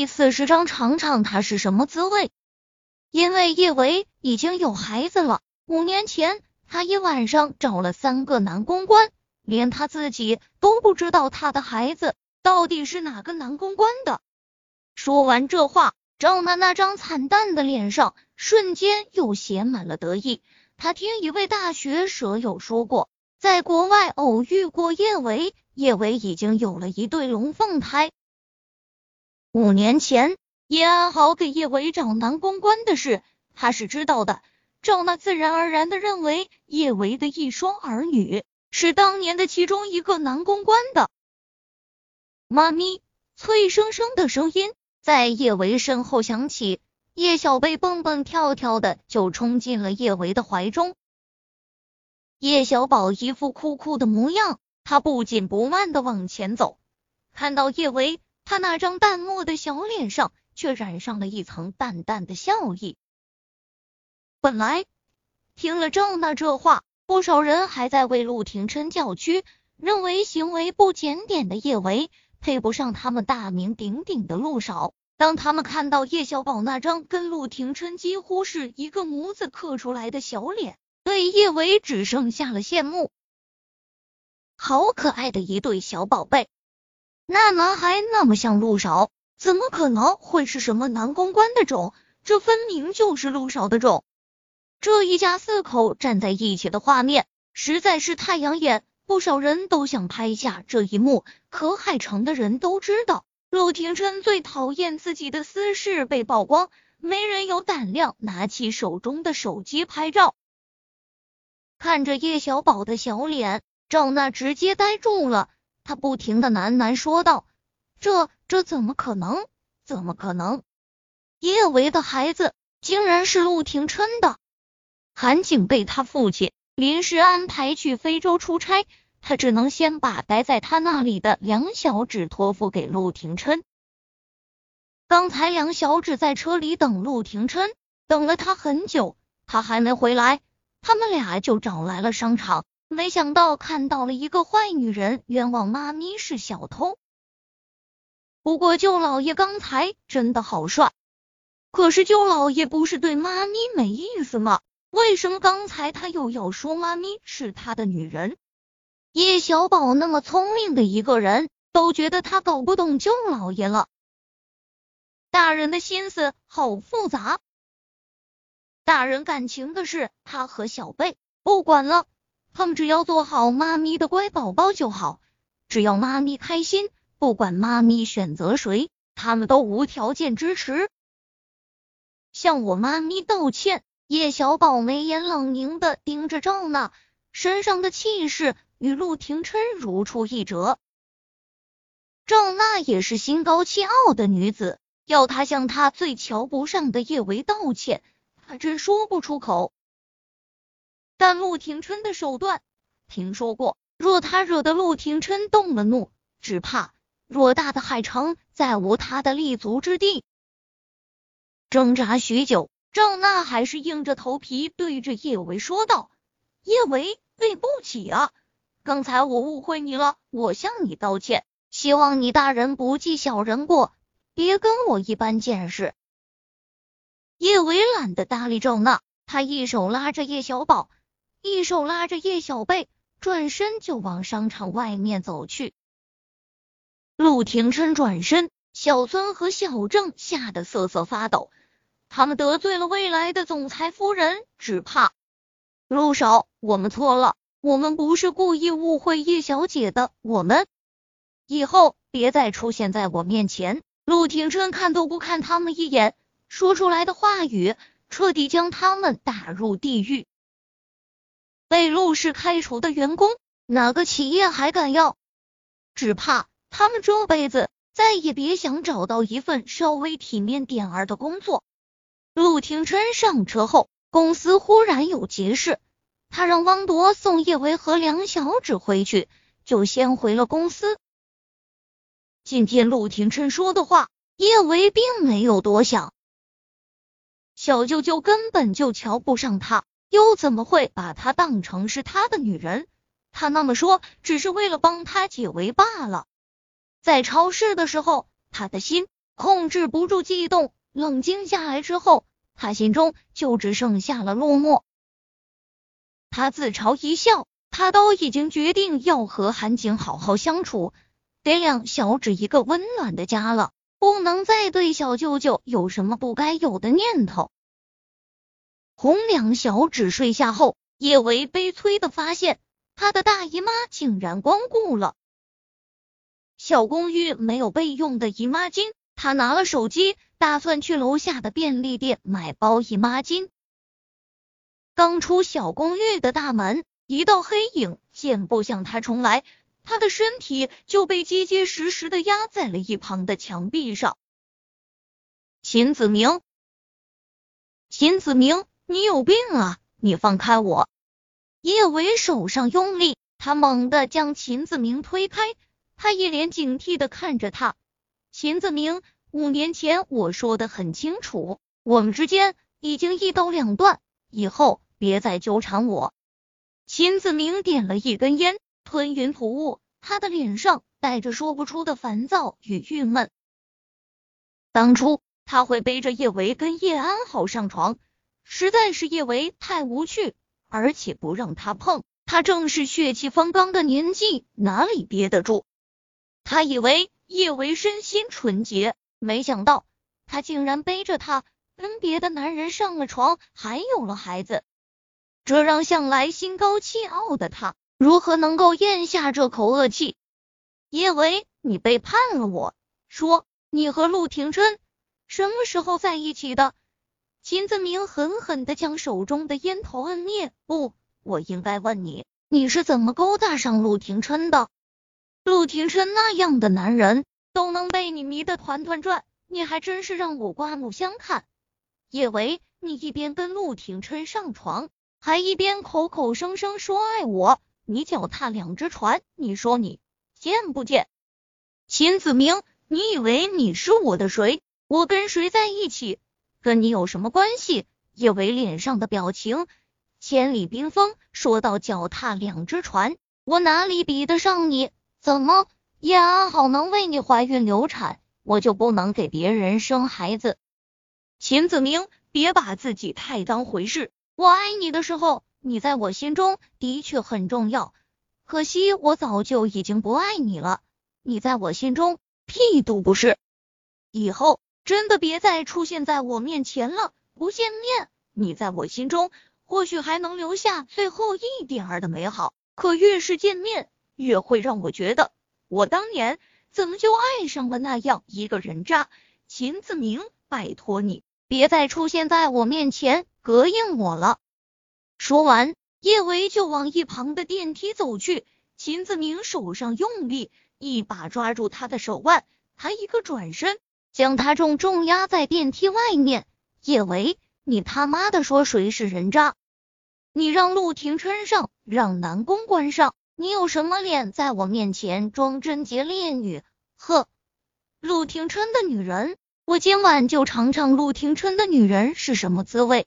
第四十章尝尝他是什么滋味。因为叶维已经有孩子了，五年前他一晚上找了三个男公关，连他自己都不知道他的孩子到底是哪个男公关的。说完这话，赵娜那张惨淡的脸上瞬间又写满了得意。他听一位大学舍友说过，在国外偶遇过叶维，叶维已经有了一对龙凤胎。五年前。叶安好给叶维找男公关的事，他是知道的。赵娜自然而然的认为叶维的一双儿女是当年的其中一个男公关的。妈咪，脆生生的声音在叶维身后响起，叶小贝蹦蹦跳跳的就冲进了叶维的怀中。叶小宝一副酷酷的模样，他不紧不慢的往前走，看到叶维，他那张淡漠的小脸上。却染上了一层淡淡的笑意。本来听了赵娜这话，不少人还在为陆廷琛叫屈，认为行为不检点的叶维配不上他们大名鼎鼎的陆少。当他们看到叶小宝那张跟陆廷琛几乎是一个模子刻出来的小脸，对叶维只剩下了羡慕。好可爱的一对小宝贝，那男孩那么像陆少。怎么可能会是什么男公关的种？这分明就是陆少的种。这一家四口站在一起的画面实在是太养眼，不少人都想拍下这一幕。可海城的人都知道，陆廷琛最讨厌自己的私事被曝光，没人有胆量拿起手中的手机拍照。看着叶小宝的小脸，赵娜直接呆住了，他不停的喃喃说道：“这。”这怎么可能？怎么可能？叶维的孩子竟然是陆廷琛的？韩景被他父亲临时安排去非洲出差，他只能先把待在他那里的梁小芷托付给陆廷琛。刚才梁小芷在车里等陆廷琛，等了他很久，他还没回来，他们俩就找来了商场，没想到看到了一个坏女人，冤枉妈咪是小偷。不过舅老爷刚才真的好帅，可是舅老爷不是对妈咪没意思吗？为什么刚才他又要说妈咪是他的女人？叶小宝那么聪明的一个人，都觉得他搞不懂舅老爷了。大人的心思好复杂，大人感情的事他和小贝不管了，他们只要做好妈咪的乖宝宝就好，只要妈咪开心。不管妈咪选择谁，他们都无条件支持。向我妈咪道歉。叶小宝眉眼冷凝的盯着赵娜，身上的气势与陆廷琛如出一辙。赵娜也是心高气傲的女子，要她向她最瞧不上的叶维道歉，她真说不出口。但陆廷琛的手段，听说过，若他惹得陆廷琛动了怒，只怕。偌大的海城再无他的立足之地。挣扎许久，赵娜还是硬着头皮对着叶维说道：“叶维，对不起啊，刚才我误会你了，我向你道歉，希望你大人不计小人过，别跟我一般见识。”叶维懒得搭理赵娜，他一手拉着叶小宝，一手拉着叶小贝，转身就往商场外面走去。陆廷琛转身，小孙和小郑吓得瑟瑟发抖。他们得罪了未来的总裁夫人，只怕陆少，我们错了，我们不是故意误会叶小姐的，我们以后别再出现在我面前。陆廷琛看都不看他们一眼，说出来的话语彻底将他们打入地狱。被陆氏开除的员工，哪个企业还敢要？只怕。他们这辈子再也别想找到一份稍微体面点儿的工作。陆廷琛上车后，公司忽然有急事，他让汪铎送叶维和梁小芷回去，就先回了公司。今天陆廷琛说的话，叶维并没有多想。小舅舅根本就瞧不上他，又怎么会把他当成是他的女人？他那么说，只是为了帮他解围罢了。在超市的时候，他的心控制不住悸动，冷静下来之后，他心中就只剩下了落寞。他自嘲一笑，他都已经决定要和韩景好好相处，给两小指一个温暖的家了，不能再对小舅舅有什么不该有的念头。红两小指睡下后，叶维悲催的发现，他的大姨妈竟然光顾了。小公寓没有备用的姨妈巾，他拿了手机，打算去楼下的便利店买包姨妈巾。刚出小公寓的大门，一道黑影箭步向他冲来，他的身体就被结结实实的压在了一旁的墙壁上。秦子明，秦子明，你有病啊！你放开我！叶伟手上用力，他猛地将秦子明推开，他一脸警惕的看着他。秦子明，五年前我说的很清楚，我们之间已经一刀两断，以后。别再纠缠我。秦子明点了一根烟，吞云吐雾，他的脸上带着说不出的烦躁与郁闷。当初他会背着叶维跟叶安好上床，实在是叶维太无趣，而且不让他碰，他正是血气方刚的年纪，哪里憋得住？他以为叶维身心纯洁，没想到他竟然背着他跟别的男人上了床，还有了孩子。这让向来心高气傲的他如何能够咽下这口恶气？叶维，你背叛了我！说你和陆廷琛什么时候在一起的？秦子明狠狠的将手中的烟头摁灭。不，我应该问你，你是怎么勾搭上陆廷琛的？陆廷琛那样的男人都能被你迷得团团转，你还真是让我刮目相看。叶维，你一边跟陆廷琛上床。还一边口口声声说爱我，你脚踏两只船，你说你贱不贱？秦子明，你以为你是我的谁？我跟谁在一起，跟你有什么关系？叶维脸上的表情千里冰封，说到脚踏两只船，我哪里比得上你？怎么叶安好能为你怀孕流产，我就不能给别人生孩子？秦子明，别把自己太当回事。我爱你的时候，你在我心中的确很重要。可惜我早就已经不爱你了，你在我心中屁都不是。以后真的别再出现在我面前了，不见面，你在我心中或许还能留下最后一点儿的美好。可越是见面，越会让我觉得，我当年怎么就爱上了那样一个人渣？秦子明，拜托你别再出现在我面前。膈应我了。说完，叶维就往一旁的电梯走去。秦子明手上用力，一把抓住他的手腕，他一个转身，将他重重压在电梯外面。叶维，你他妈的说谁是人渣？你让陆廷琛上，让南宫关上，你有什么脸在我面前装贞洁烈女？呵，陆廷琛的女人，我今晚就尝尝陆廷琛的女人是什么滋味。